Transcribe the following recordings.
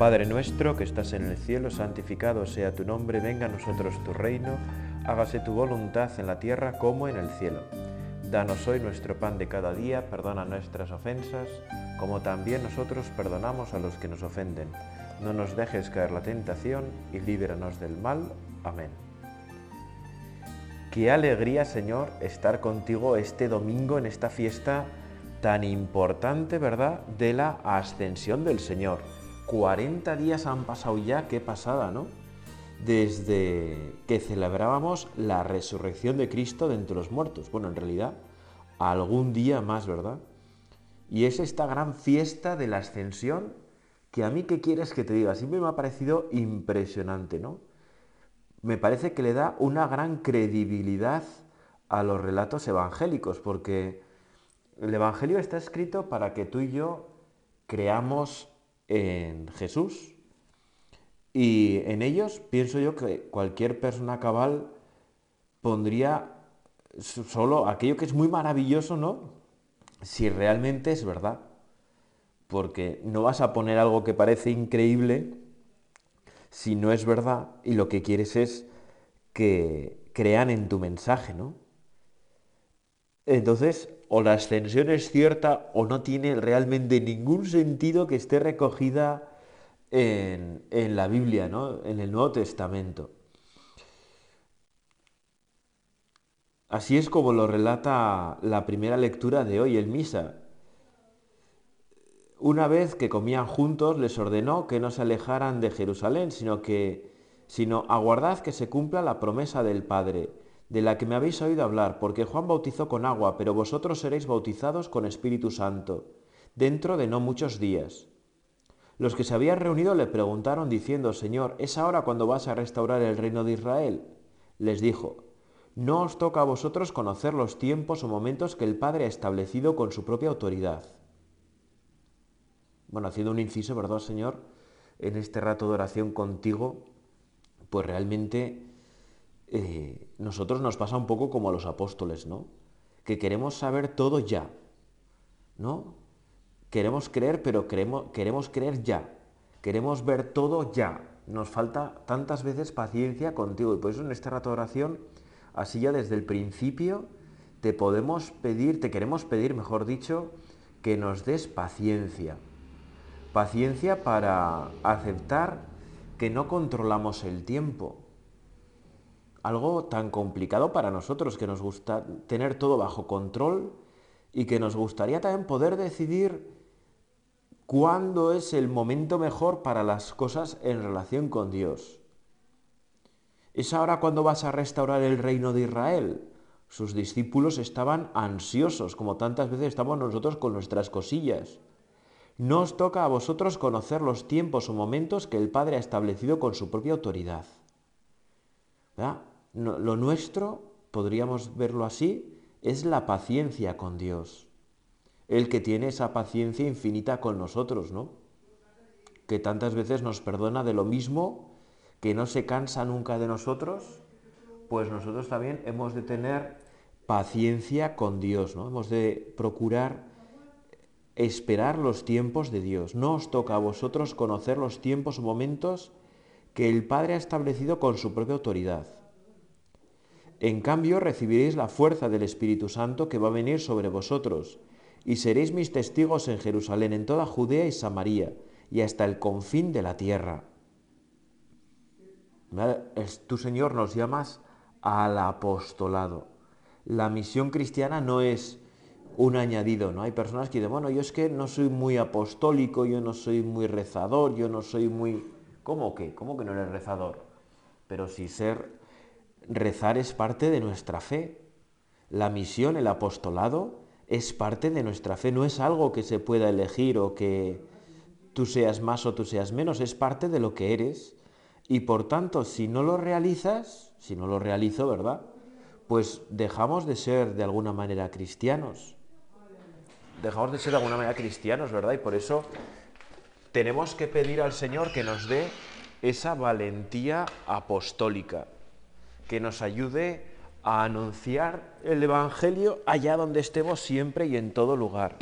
Padre nuestro que estás en el cielo, santificado sea tu nombre, venga a nosotros tu reino, hágase tu voluntad en la tierra como en el cielo. Danos hoy nuestro pan de cada día, perdona nuestras ofensas, como también nosotros perdonamos a los que nos ofenden. No nos dejes caer la tentación y líbranos del mal. Amén. Qué alegría, Señor, estar contigo este domingo en esta fiesta tan importante, ¿verdad?, de la ascensión del Señor. 40 días han pasado ya, qué pasada, ¿no? Desde que celebrábamos la resurrección de Cristo de entre los muertos. Bueno, en realidad, algún día más, ¿verdad? Y es esta gran fiesta de la ascensión que a mí, ¿qué quieres que te diga? Siempre me ha parecido impresionante, ¿no? Me parece que le da una gran credibilidad a los relatos evangélicos, porque el Evangelio está escrito para que tú y yo creamos en Jesús. Y en ellos pienso yo que cualquier persona cabal pondría solo aquello que es muy maravilloso, ¿no? Si realmente es verdad. Porque no vas a poner algo que parece increíble si no es verdad y lo que quieres es que crean en tu mensaje, ¿no? Entonces, o la ascensión es cierta o no tiene realmente ningún sentido que esté recogida en, la Biblia, ¿no? en el Nuevo Testamento. Así es como lo relata la primera lectura de hoy, en Misa. Una vez que comían juntos, les ordenó que no se alejaran de Jerusalén, sino que, sino aguardad que se cumpla la promesa del Padre de la que me habéis oído hablar, porque Juan bautizó con agua, pero vosotros seréis bautizados con Espíritu Santo, dentro de no muchos días. Los que se habían reunido le preguntaron diciendo, Señor, ¿es ahora cuando vas a restaurar el reino de Israel? Les dijo, no os toca a vosotros conocer los tiempos o momentos que el Padre ha establecido con su propia autoridad. Bueno, haciendo un inciso, ¿verdad, Señor? En este rato de oración contigo, pues realmente eh, nosotros nos pasa un poco como a los apóstoles, ¿no? Que queremos saber todo ya, ¿no? Queremos creer, pero queremos, creer ya. Queremos ver todo ya. Nos falta tantas veces paciencia contigo. Y por eso en esta rato de oración, así ya desde el principio, te podemos pedir, te queremos pedir, mejor dicho, que nos des paciencia. Paciencia para aceptar que no controlamos el tiempo, algo tan complicado para nosotros, que nos gusta tener todo bajo control y que nos gustaría también poder decidir cuándo es el momento mejor para las cosas en relación con Dios. ¿Es ahora cuando vas a restaurar el reino de Israel? Sus discípulos estaban ansiosos, como tantas veces estamos nosotros con nuestras cosillas. No os toca a vosotros conocer los tiempos o momentos que el Padre ha establecido con su propia autoridad. ¿Verdad? Lo nuestro, podríamos verlo así, es la paciencia con Dios. El que tiene esa paciencia infinita con nosotros, ¿no? Que tantas veces nos perdona de lo mismo, que no se cansa nunca de nosotros, pues nosotros también hemos de tener paciencia con Dios, ¿no? Hemos de procurar esperar los tiempos de Dios. No os toca a vosotros conocer los tiempos o momentos que el Padre ha establecido con su propia autoridad. En cambio recibiréis la fuerza del Espíritu Santo que va a venir sobre vosotros, y seréis mis testigos en Jerusalén, en toda Judea y Samaria, y hasta el confín de la tierra. Tú, Señor, nos llamas al apostolado. La misión cristiana no es un añadido, ¿no? Hay personas que dicen, bueno, yo es que no soy muy apostólico, yo no soy muy rezador, yo no soy muy... ¿Cómo que? ¿Cómo que no eres rezador? Pero si ser rezar es parte de nuestra fe. La misión, el apostolado, es parte de nuestra fe. No es algo que se pueda elegir o que tú seas más o tú seas menos, es parte de lo que eres. Y por tanto, si no lo realizas, si no lo realizo, ¿verdad? Pues dejamos de ser de alguna manera cristianos. Dejamos de ser de alguna manera cristianos, ¿verdad? Y por eso tenemos que pedir al Señor que nos dé esa valentía apostólica que nos ayude a anunciar el Evangelio allá donde estemos siempre y en todo lugar.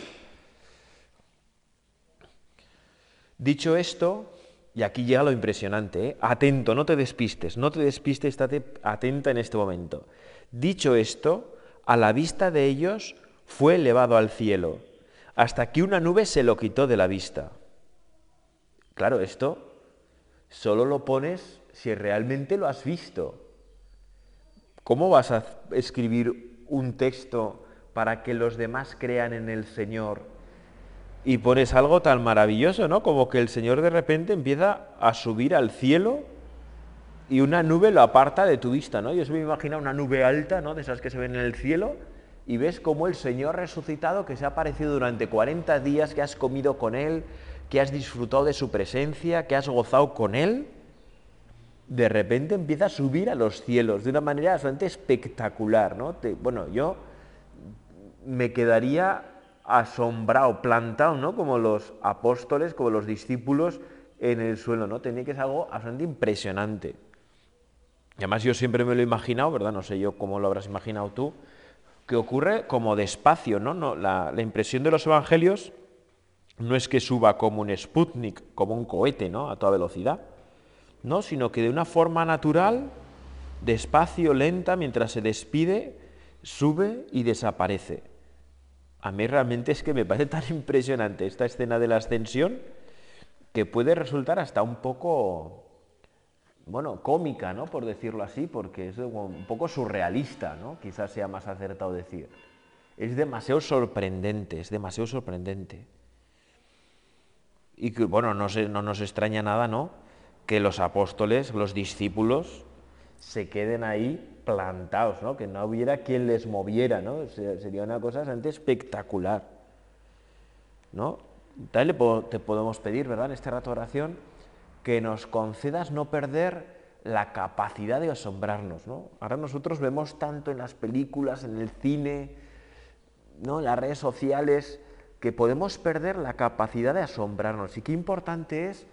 Dicho esto, Y aquí llega lo impresionante, ¿eh? atento, no te despistes, no te despistes, estate atenta en este momento. Dicho esto, a la vista de ellos fue elevado al cielo, hasta que una nube se lo quitó de la vista. Claro, esto solo lo pones si realmente lo has visto. ¿Cómo vas a escribir un texto para que los demás crean en el Señor y pones algo tan maravilloso, ¿no? Como que el Señor de repente empieza a subir al cielo y una nube lo aparta de tu vista, ¿no? Yo se me imagina una nube alta, ¿no? De esas que se ven en el cielo y ves como el Señor resucitado que se ha aparecido durante 40 días, que has comido con Él, que has disfrutado de su presencia, que has gozado con Él, de repente empieza a subir a los cielos de una manera bastante espectacular, ¿no? bueno, yo me quedaría asombrado, plantado, ¿no? Como los apóstoles, como los discípulos en el suelo, ¿no? Tenía que ser algo bastante impresionante. Y además yo siempre me lo he imaginado, ¿verdad? No sé yo cómo lo habrás imaginado tú, que ocurre como despacio, ¿no? no la, la, impresión de los evangelios no es que suba como un Sputnik, como un cohete, ¿no? A toda velocidad, ¿no? Sino que de una forma natural, despacio, lenta, mientras se despide, sube y desaparece a mí realmente es que me parece tan impresionante esta escena de la ascensión que puede resultar hasta un poco, bueno, cómica, ¿no? Por decirlo así, porque es un poco surrealista, ¿no? Quizás sea más acertado decir. Es demasiado sorprendente, es demasiado sorprendente. Y que, bueno, no, no nos extraña nada, ¿no? Que los apóstoles, los discípulos, se queden ahí plantados, ¿no? que no hubiera quien les moviera, ¿no? sería una cosa bastante espectacular. ¿no? Tal te podemos pedir, ¿verdad?, en este rato de oración, que nos concedas no perder la capacidad de asombrarnos. ¿no? Ahora nosotros vemos tanto en las películas, en el cine, ¿no? en las redes sociales, que podemos perder la capacidad de asombrarnos. Y qué importante es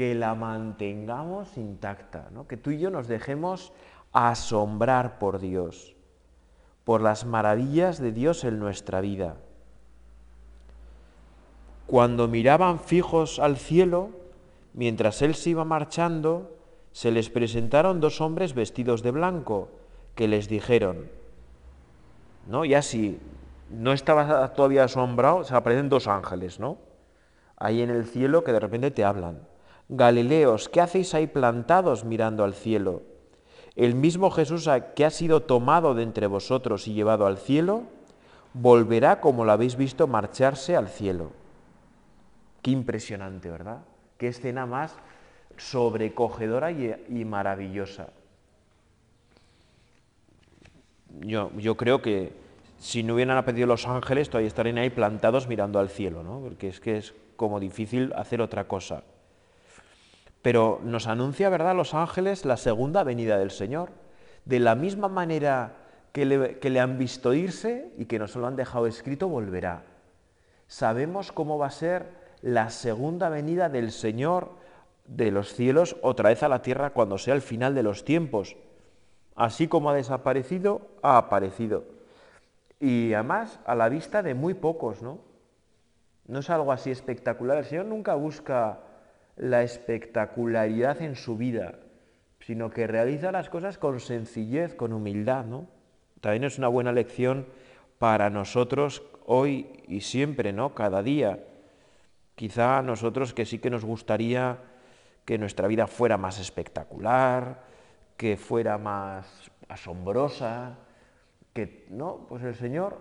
que la mantengamos intacta, ¿no? que tú y yo nos dejemos asombrar por Dios, por las maravillas de Dios en nuestra vida. Cuando miraban fijos al cielo, mientras Él se iba marchando, se les presentaron dos hombres vestidos de blanco, que les dijeron, ¿no? Y así, no estaba todavía asombrado, se aparecen dos ángeles, ¿no? Ahí en el cielo que de repente te hablan. Galileos, ¿qué hacéis ahí plantados mirando al cielo? el mismo Jesús que ha sido tomado de entre vosotros y llevado al cielo, volverá como lo habéis visto marcharse al cielo. Qué impresionante, ¿verdad? Qué escena más sobrecogedora y, maravillosa. Yo, yo, creo que si no hubieran aprendido los ángeles, todavía estarían ahí plantados mirando al cielo, ¿no? Porque es que es como difícil hacer otra cosa. Pero nos anuncia, ¿verdad?, los ángeles la segunda venida del Señor. De la misma manera que le, han visto irse y que nos lo han dejado escrito, volverá. Sabemos cómo va a ser la segunda venida del Señor de los cielos otra vez a la tierra cuando sea el final de los tiempos. Así como ha desaparecido, ha aparecido. Y además a la vista de muy pocos, ¿no? No es algo así espectacular. El Señor nunca busca la espectacularidad en su vida, sino que realiza las cosas con sencillez, con humildad, ¿no? También es una buena lección para nosotros hoy y siempre, ¿no? Cada día. Quizá a nosotros que sí que nos gustaría que nuestra vida fuera más espectacular, que fuera más asombrosa, que no, pues el Señor,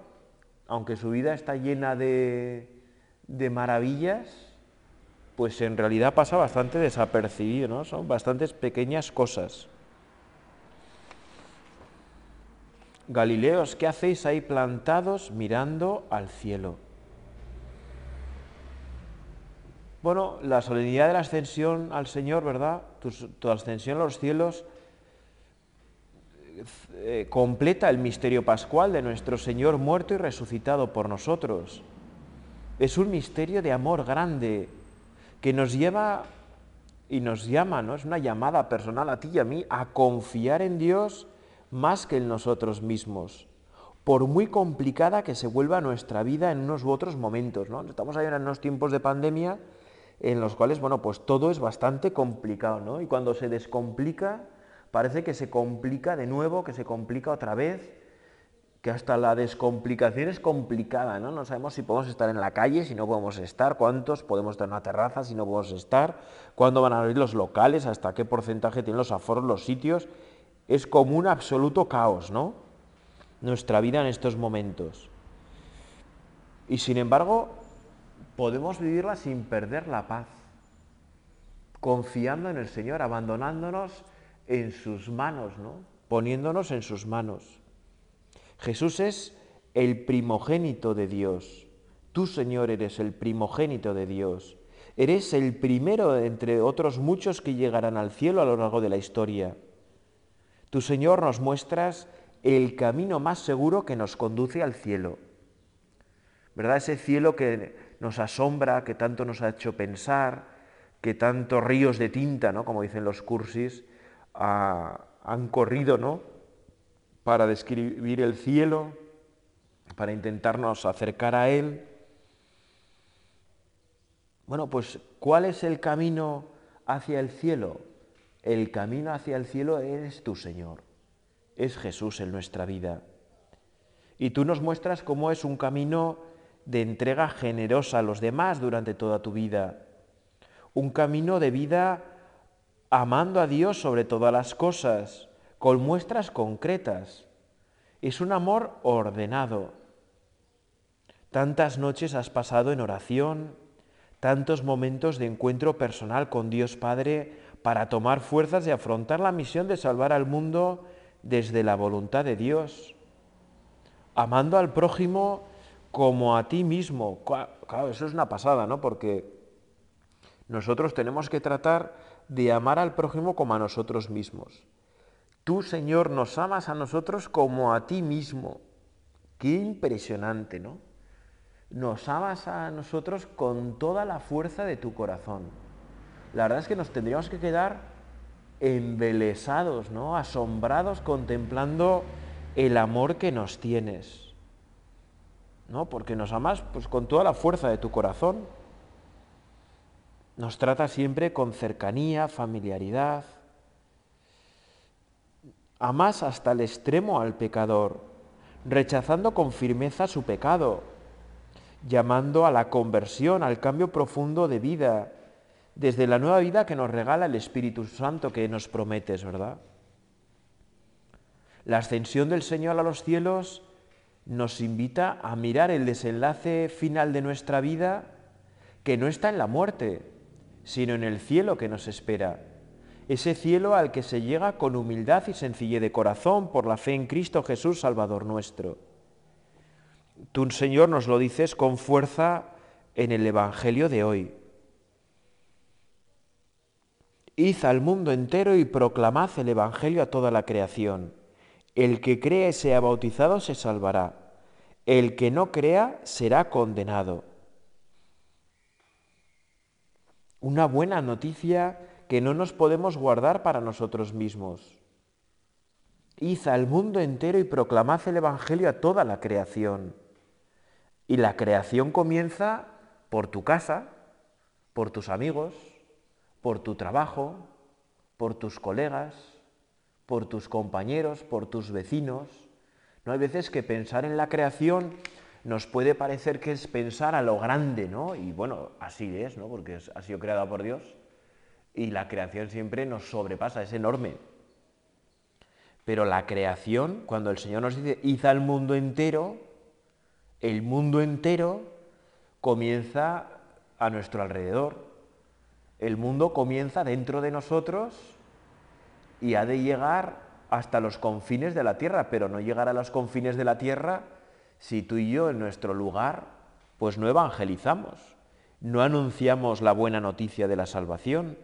aunque su vida está llena de, de maravillas, pues en realidad pasa bastante desapercibido, ¿no? Son bastantes pequeñas cosas. Galileos, ¿qué hacéis ahí plantados mirando al cielo? Bueno, la solemnidad de la ascensión al Señor, ¿verdad? Tu, ascensión a los cielos eh, completa el misterio pascual de nuestro Señor muerto y resucitado por nosotros. Es un misterio de amor grande, que nos lleva y nos llama, ¿no? Es una llamada personal a ti y a mí a confiar en Dios más que en nosotros mismos, por muy complicada que se vuelva nuestra vida en unos u otros momentos, ¿no? Estamos ahí en unos tiempos de pandemia en los cuales, bueno, pues todo es bastante complicado, ¿no? Y cuando se descomplica, parece que se complica de nuevo, que se complica otra vez, que hasta la descomplicación es complicada, ¿no? No sabemos si podemos estar en la calle, si no podemos estar, cuántos podemos estar en una terraza, si no podemos estar, cuándo van a abrir los locales, hasta qué porcentaje tienen los aforos, los sitios. Es como un absoluto caos, ¿no? Nuestra vida en estos momentos. Y sin embargo, podemos vivirla sin perder la paz, confiando en el Señor, abandonándonos en sus manos, ¿no? Poniéndonos en sus manos. Jesús es el primogénito de Dios. Tú, Señor, eres el primogénito de Dios. Eres el primero entre otros muchos que llegarán al cielo a lo largo de la historia. Tu Señor nos muestras el camino más seguro que nos conduce al cielo. ¿Verdad? Ese cielo que nos asombra, que tanto nos ha hecho pensar, que tantos ríos de tinta, ¿no? Como dicen los cursis, han corrido, ¿no? Para describir el cielo, para intentarnos acercar a Él. Bueno, pues ¿cuál es el camino hacia el cielo? El camino hacia el cielo eres tu Señor, es Jesús en nuestra vida. Y tú nos muestras cómo es un camino de entrega generosa a los demás durante toda tu vida, un camino de vida amando a Dios sobre todas las cosas, con muestras concretas. Es un amor ordenado. Tantas noches has pasado en oración, tantos momentos de encuentro personal con Dios Padre para tomar fuerzas y afrontar la misión de salvar al mundo desde la voluntad de Dios, amando al prójimo como a ti mismo. Claro, eso es una pasada, ¿no? Porque nosotros tenemos que tratar de amar al prójimo como a nosotros mismos. Tú, Señor, nos amas a nosotros como a ti mismo. Qué impresionante, ¿no? Nos amas a nosotros con toda la fuerza de tu corazón. La verdad es que nos tendríamos que quedar embelesados, ¿no? Asombrados contemplando el amor que nos tienes. ¿No? Porque nos amas pues con toda la fuerza de tu corazón. Nos trata siempre con cercanía, familiaridad, Amas hasta el extremo al pecador, rechazando con firmeza su pecado, llamando a la conversión, al cambio profundo de vida, desde la nueva vida que nos regala el Espíritu Santo que nos prometes, ¿verdad? La ascensión del Señor a los cielos nos invita a mirar el desenlace final de nuestra vida que no está en la muerte, sino en el cielo que nos espera ese cielo al que se llega con humildad y sencillez de corazón por la fe en Cristo Jesús, Salvador nuestro. Tú, Señor, nos lo dices con fuerza en el Evangelio de hoy. Id al mundo entero y proclamad el Evangelio a toda la creación. El que crea y sea bautizado se salvará. El que no crea será condenado. Una buena noticia que no nos podemos guardar para nosotros mismos. Id al mundo entero y proclamad el Evangelio a toda la creación. Y la creación comienza por tu casa, por tus amigos, por tu trabajo, por tus colegas, por tus compañeros, por tus vecinos. No hay veces que pensar en la creación nos puede parecer que es pensar a lo grande, ¿no? Y bueno, así es, ¿no? Porque ha sido creada por Dios y la creación siempre nos sobrepasa, es enorme. Pero la creación, cuando el Señor nos dice, hizo al mundo entero, el mundo entero comienza a nuestro alrededor. El mundo comienza dentro de nosotros y ha de llegar hasta los confines de la tierra, pero no llegar a los confines de la tierra si tú y yo en nuestro lugar pues no evangelizamos, no anunciamos la buena noticia de la salvación.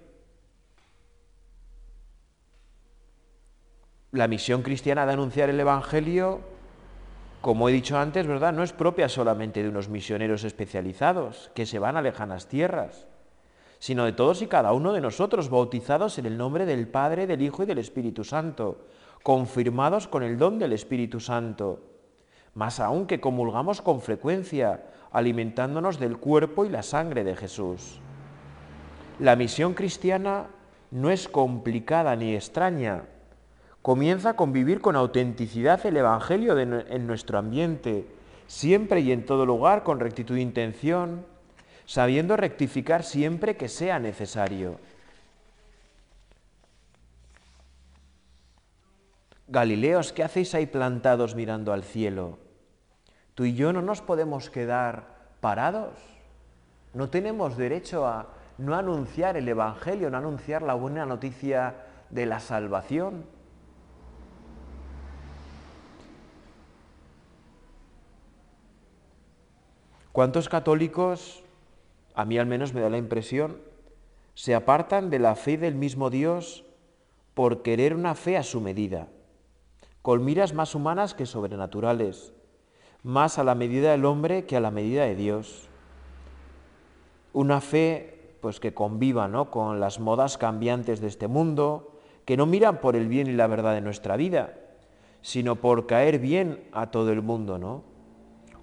La misión cristiana de anunciar el Evangelio, como he dicho antes, ¿verdad? No es propia solamente de unos misioneros especializados que se van a lejanas tierras, sino de todos y cada uno de nosotros, bautizados en el nombre del Padre, del Hijo y del Espíritu Santo, confirmados con el don del Espíritu Santo, más aún que comulgamos con frecuencia, alimentándonos del cuerpo y la sangre de Jesús. La misión cristiana no es complicada ni extraña. Comienza a convivir con autenticidad el Evangelio en nuestro ambiente, siempre y en todo lugar con rectitud de intención, sabiendo rectificar siempre que sea necesario. Galileos, ¿qué hacéis ahí plantados mirando al cielo? Tú y yo no nos podemos quedar parados. No tenemos derecho a no anunciar el Evangelio, no anunciar la buena noticia de la salvación. ¿Cuántos católicos, a mí al menos me da la impresión, se apartan de la fe del mismo Dios por querer una fe a su medida, con miras más humanas que sobrenaturales, más a la medida del hombre que a la medida de Dios? Una fe pues que conviva ¿no? con las modas cambiantes de este mundo, que no miran por el bien y la verdad de nuestra vida, sino por caer bien a todo el mundo, ¿no?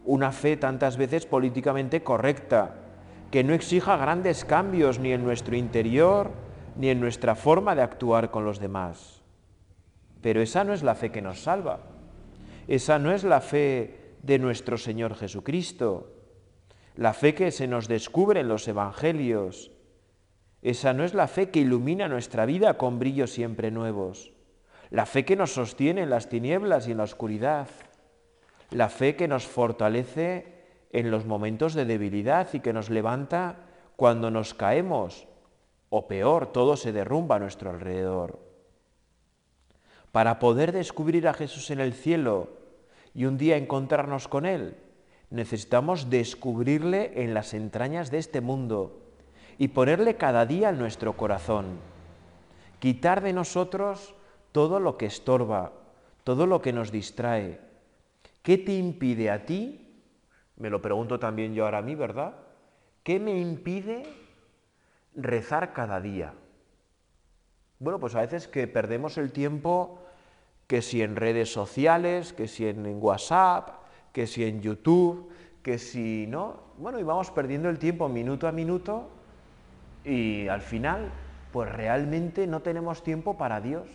Una fe tantas veces políticamente correcta, que no exija grandes cambios ni en nuestro interior ni en nuestra forma de actuar con los demás. Pero esa no es la fe que nos salva. Esa no es la fe de nuestro Señor Jesucristo. La fe que se nos descubre en los Evangelios. Esa no es la fe que ilumina nuestra vida con brillos siempre nuevos. La fe que nos sostiene en las tinieblas y en la oscuridad la fe que nos fortalece en los momentos de debilidad y que nos levanta cuando nos caemos, o peor, todo se derrumba a nuestro alrededor. Para poder descubrir a Jesús en el cielo y un día encontrarnos con Él, necesitamos descubrirle en las entrañas de este mundo y ponerle cada día en nuestro corazón. Quitar de nosotros todo lo que estorba, todo lo que nos distrae, ¿Qué te impide a ti? Me lo pregunto también yo ahora a mí, ¿verdad? ¿Qué me impide rezar cada día? Bueno, pues a veces que perdemos el tiempo, que si en redes sociales, que si en WhatsApp, que si en YouTube, que si no, bueno, y vamos perdiendo el tiempo minuto a minuto y al final, pues realmente no tenemos tiempo para Dios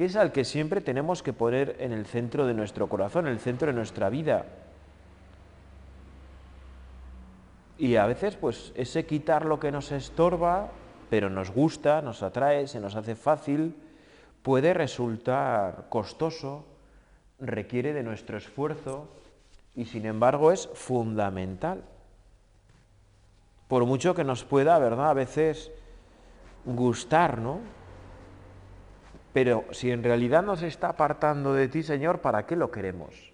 que es al que siempre tenemos que poner en el centro de nuestro corazón, en el centro de nuestra vida. Y a veces, pues, ese quitar lo que nos estorba, pero nos gusta, nos atrae, se nos hace fácil, puede resultar costoso, requiere de nuestro esfuerzo y sin embargo es fundamental. Por mucho que nos pueda, ¿verdad? A veces gustar, ¿no? Pero si en realidad nos está apartando de ti, Señor, ¿para qué lo queremos?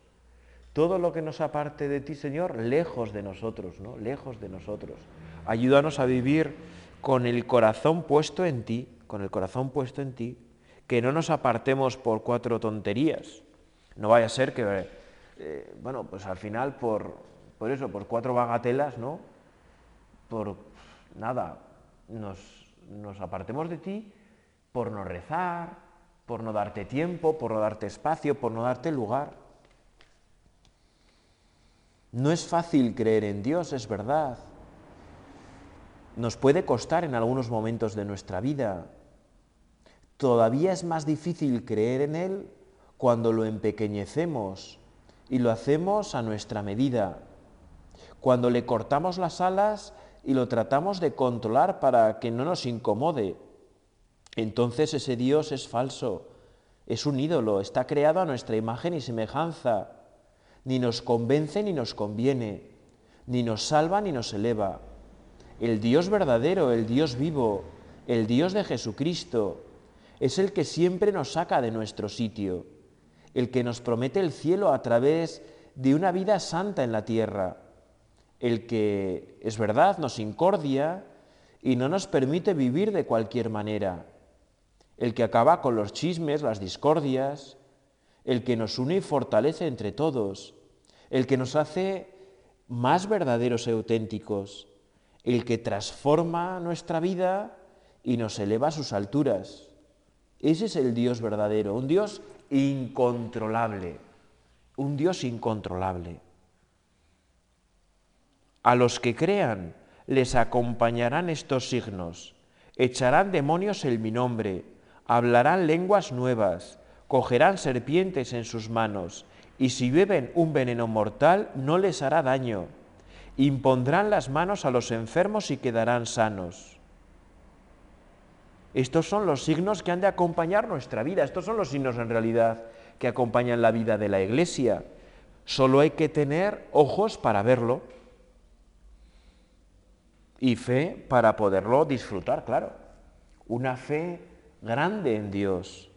Todo lo que nos aparte de ti, Señor, lejos de nosotros, ¿no? Lejos de nosotros. Ayúdanos a vivir con el corazón puesto en ti, con el corazón puesto en ti, que no nos apartemos por cuatro tonterías. No vaya a ser que, eh, bueno, pues al final por, por eso, por cuatro bagatelas, ¿no? Por nada, nos, nos apartemos de ti por no rezar, por no darte tiempo, por no darte espacio, por no darte lugar. No es fácil creer en Dios, es verdad. Nos puede costar en algunos momentos de nuestra vida. Todavía es más difícil creer en Él cuando lo empequeñecemos y lo hacemos a nuestra medida. Cuando le cortamos las alas y lo tratamos de controlar para que no nos incomode entonces ese Dios es falso, es un ídolo, está creado a nuestra imagen y semejanza, ni nos convence ni nos conviene, ni nos salva ni nos eleva. El Dios verdadero, el Dios vivo, el Dios de Jesucristo, es el que siempre nos saca de nuestro sitio, el que nos promete el cielo a través de una vida santa en la tierra, el que, es verdad, nos incordia y no nos permite vivir de cualquier manera el que acaba con los chismes, las discordias, el que nos une y fortalece entre todos, el que nos hace más verdaderos y auténticos, el que transforma nuestra vida y nos eleva a sus alturas. Ese es el Dios verdadero, un Dios incontrolable, un Dios incontrolable. A los que crean les acompañarán estos signos echarán demonios en mi nombre, hablarán lenguas nuevas, cogerán serpientes en sus manos, y si beben un veneno mortal no les hará daño. Impondrán las manos a los enfermos y quedarán sanos. Estos son los signos que han de acompañar nuestra vida, estos son los signos en realidad que acompañan la vida de la Iglesia. Solo hay que tener ojos para verlo y fe para poderlo disfrutar, claro. Una fe grande en Dios.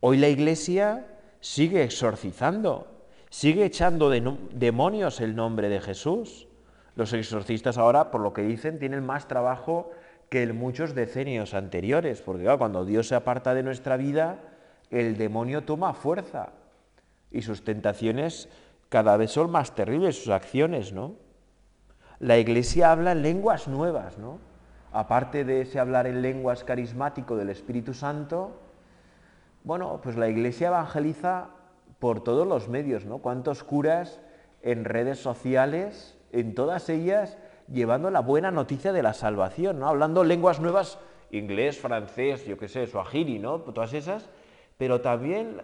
Hoy la Iglesia sigue exorcizando, sigue echando de demonios el nombre de Jesús. Los exorcistas ahora, por lo que dicen, tienen más trabajo que en muchos decenios anteriores, porque cuando Dios se aparta de nuestra vida, el demonio toma fuerza y sus tentaciones cada vez son más terribles, sus acciones, ¿no? La iglesia habla en lenguas nuevas, ¿no? Aparte de ese hablar en lenguas carismático del Espíritu Santo, bueno, pues la iglesia evangeliza por todos los medios, ¿no? ¿Cuántos curas en redes sociales, en todas ellas, llevando la buena noticia de la salvación, ¿no? Hablando lenguas nuevas, inglés, francés, yo qué sé, suajiri, ¿no? Todas esas, pero también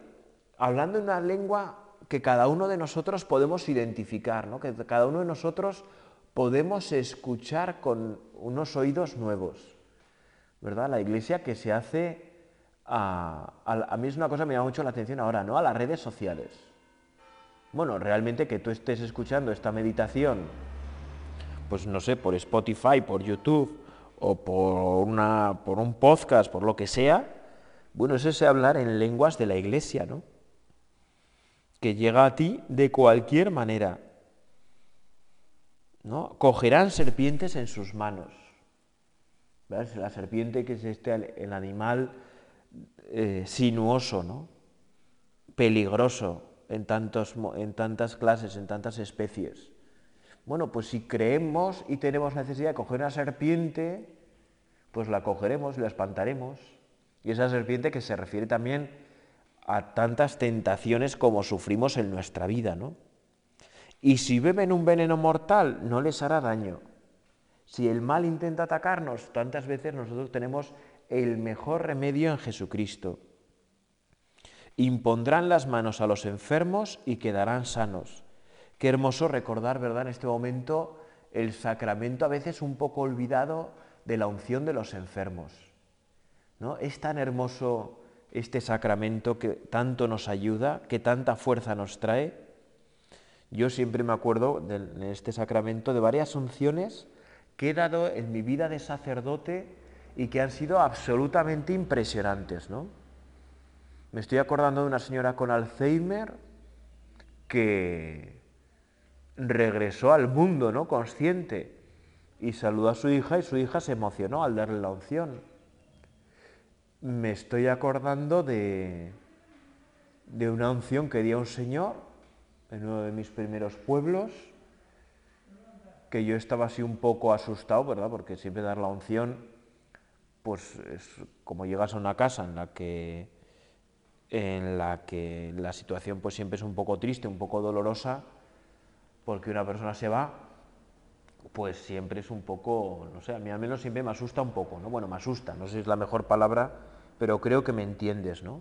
hablando una lengua que cada uno de nosotros podemos identificar, ¿no? que cada uno de nosotros podemos escuchar con unos oídos nuevos. ¿Verdad? La iglesia que se hace a, a, mí es una cosa que me llama mucho la atención ahora, ¿no? A las redes sociales. Bueno, realmente que tú estés escuchando esta meditación, pues no sé, por Spotify, por YouTube o por, una, por un podcast, por lo que sea, bueno, es ese hablar en lenguas de la iglesia, ¿no? que llega a ti de cualquier manera. ¿No? Cogerán serpientes en sus manos. La serpiente que es este, el animal eh, sinuoso, peligroso en, tantos, en tantas clases, en tantas especies. Bueno, pues si creemos y tenemos necesidad de coger una serpiente, pues la cogeremos, la espantaremos. Y esa serpiente que se refiere también a tantas tentaciones como sufrimos en nuestra vida, ¿no? Y si beben un veneno mortal, no les hará daño. Si el mal intenta atacarnos, tantas veces nosotros tenemos el mejor remedio en Jesucristo. Impondrán las manos a los enfermos y quedarán sanos. Qué hermoso recordar, ¿verdad?, en este momento el sacramento a veces un poco olvidado de la unción de los enfermos. ¿No? Es tan hermoso este sacramento que tanto nos ayuda, que tanta fuerza nos trae. Yo siempre me acuerdo de, este sacramento de varias unciones que he dado en mi vida de sacerdote y que han sido absolutamente impresionantes, ¿no? Me estoy acordando de una señora con Alzheimer que regresó al mundo, ¿no? Consciente y saludó a su hija y su hija se emocionó al darle la unción me estoy acordando de, de una unción que dio un señor en uno de mis primeros pueblos, que yo estaba así un poco asustado, ¿verdad? Porque siempre dar la unción, pues es como llegas a una casa en la que en la que la situación pues siempre es un poco triste, un poco dolorosa, porque una persona se va, pues siempre es un poco, no sé, a mí al menos siempre me asusta un poco, ¿no? Bueno, me asusta, no sé si es la mejor palabra, pero creo que me entiendes, ¿no?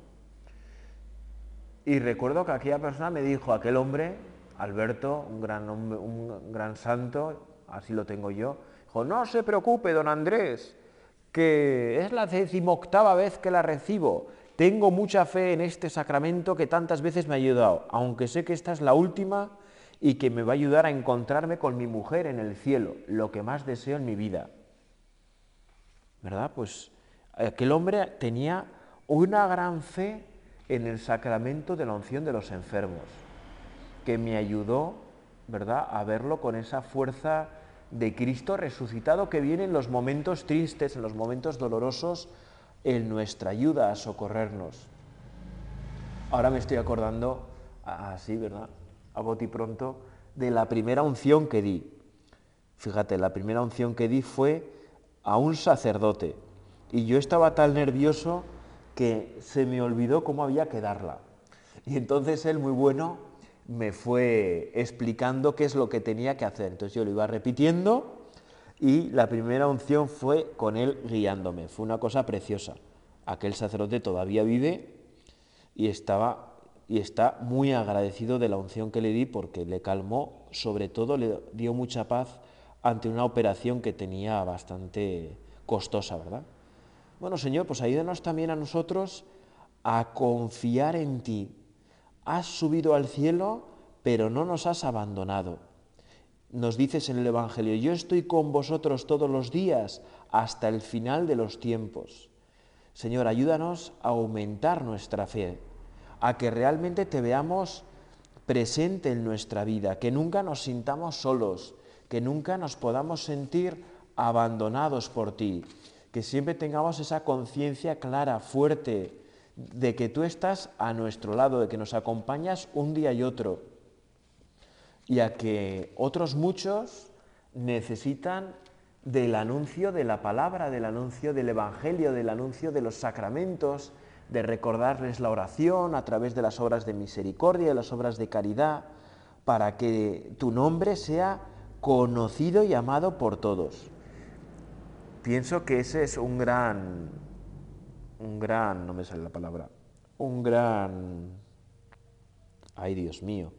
Y recuerdo que aquella persona me dijo, aquel hombre, Alberto, un gran, hombre, un gran santo, así lo tengo yo, dijo, no se preocupe, don Andrés, que es la decimoctava vez que la recibo. Tengo mucha fe en este sacramento que tantas veces me ha ayudado, aunque sé que esta es la última y que me va a ayudar a encontrarme con mi mujer en el cielo, lo que más deseo en mi vida. ¿Verdad? Pues Aquel hombre tenía una gran fe en el sacramento de la unción de los enfermos, que me ayudó, ¿verdad?, a verlo con esa fuerza de Cristo resucitado que viene en los momentos tristes, en los momentos dolorosos, en nuestra ayuda a socorrernos. Ahora me estoy acordando, así, ¿verdad?, a boti pronto, de la primera unción que di. Fíjate, la primera unción que di fue a un sacerdote, y yo estaba tan nervioso que se me olvidó cómo había que darla. Y entonces él, muy bueno, me fue explicando qué es lo que tenía que hacer. Entonces yo lo iba repitiendo Y la primera unción fue con él guiándome. Fue una cosa preciosa. Aquel sacerdote todavía vive y estaba y está muy agradecido de la unción que le di porque le calmó, sobre todo le dio mucha paz ante una operación que tenía bastante costosa, ¿verdad? Bueno, Señor, pues ayúdanos también a nosotros a confiar en ti. Has subido al cielo, pero no nos has abandonado. Nos dices en el Evangelio, yo estoy con vosotros todos los días hasta el final de los tiempos. Señor, ayúdanos a aumentar nuestra fe, a que realmente te veamos presente en nuestra vida, que nunca nos sintamos solos, que nunca nos podamos sentir abandonados por ti, que siempre tengamos esa conciencia clara, fuerte, de que tú estás a nuestro lado, de que nos acompañas un día y otro, y a que otros muchos necesitan del anuncio de la palabra, del anuncio del Evangelio, del anuncio de los sacramentos, de recordarles la oración a través de las obras de misericordia, de las obras de caridad, para que tu nombre sea conocido y amado por todos. Pienso que ese es un gran, un gran, no me sale la palabra, un gran, ay Dios mío,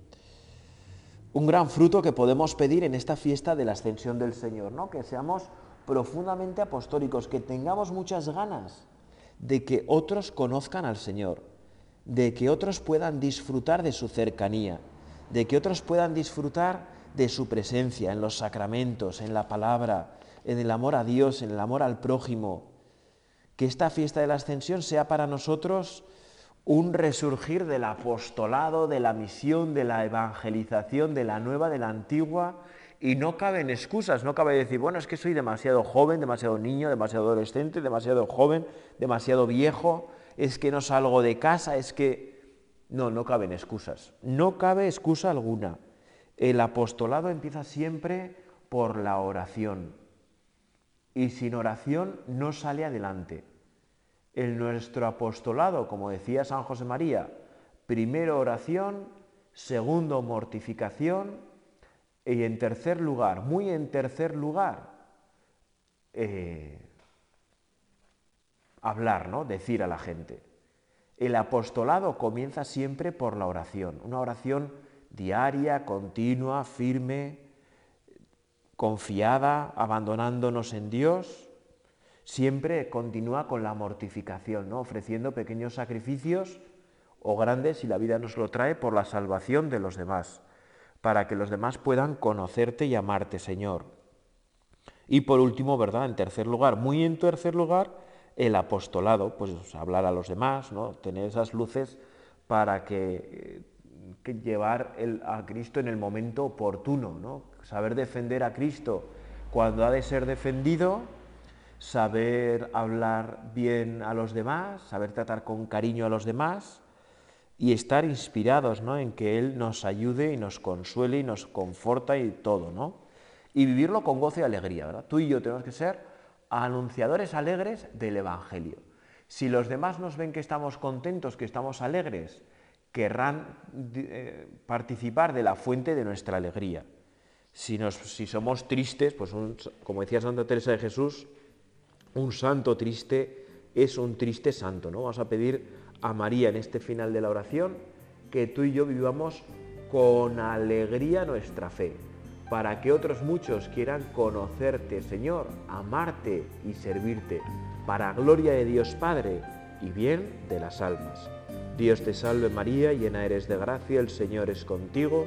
un gran fruto que podemos pedir en esta fiesta de la ascensión del Señor, ¿no? Que seamos profundamente apostólicos, que tengamos muchas ganas de que otros conozcan al Señor, de que otros puedan disfrutar de su cercanía, de que otros puedan disfrutar de su presencia en los sacramentos, en la palabra, en el amor a Dios, en el amor al prójimo. Que esta fiesta de la ascensión sea para nosotros un resurgir del apostolado, de la misión, de la evangelización, de la nueva, de la antigua, y no caben excusas, no cabe decir, bueno, es que soy demasiado joven, demasiado niño, demasiado adolescente, demasiado joven, demasiado viejo, es que no salgo de casa, es que... No, no caben excusas, no cabe excusa alguna. El apostolado empieza siempre por la oración y sin oración no sale adelante. En nuestro apostolado, como decía San José María, primero oración, segundo mortificación y en tercer lugar, muy en tercer lugar, eh, hablar, ¿no? Decir a la gente. El apostolado comienza siempre por la oración, una oración diaria, continua, firme, confiada, abandonándonos en Dios, siempre continúa con la mortificación, ¿no? ofreciendo pequeños sacrificios o grandes, si la vida nos lo trae, por la salvación de los demás, para que los demás puedan conocerte y amarte, Señor. Y por último, ¿verdad? En tercer lugar, muy en tercer lugar, el apostolado, pues hablar a los demás, ¿no? tener esas luces para que eh, que llevar a Cristo en el momento oportuno, ¿no? Saber defender a Cristo cuando ha de ser defendido, saber hablar bien a los demás, saber tratar con cariño a los demás y estar inspirados ¿no? en que Él nos ayude y nos consuele y nos conforta y todo, ¿no? Y vivirlo con gozo y alegría, ¿verdad? Tú y yo tenemos que ser anunciadores alegres del Evangelio. Si los demás nos ven que estamos contentos, que estamos alegres, querrán eh, participar de la fuente de nuestra alegría. Si, si somos tristes, pues como decía Santa Teresa de Jesús, un santo triste es un triste santo. ¿no? Vamos a pedir a María en este final de la oración que tú y yo vivamos con alegría nuestra fe, para que otros muchos quieran conocerte, Señor, amarte y servirte, para gloria de Dios Padre y bien de las almas. Dios te salve María, llena eres de gracia, el Señor es contigo,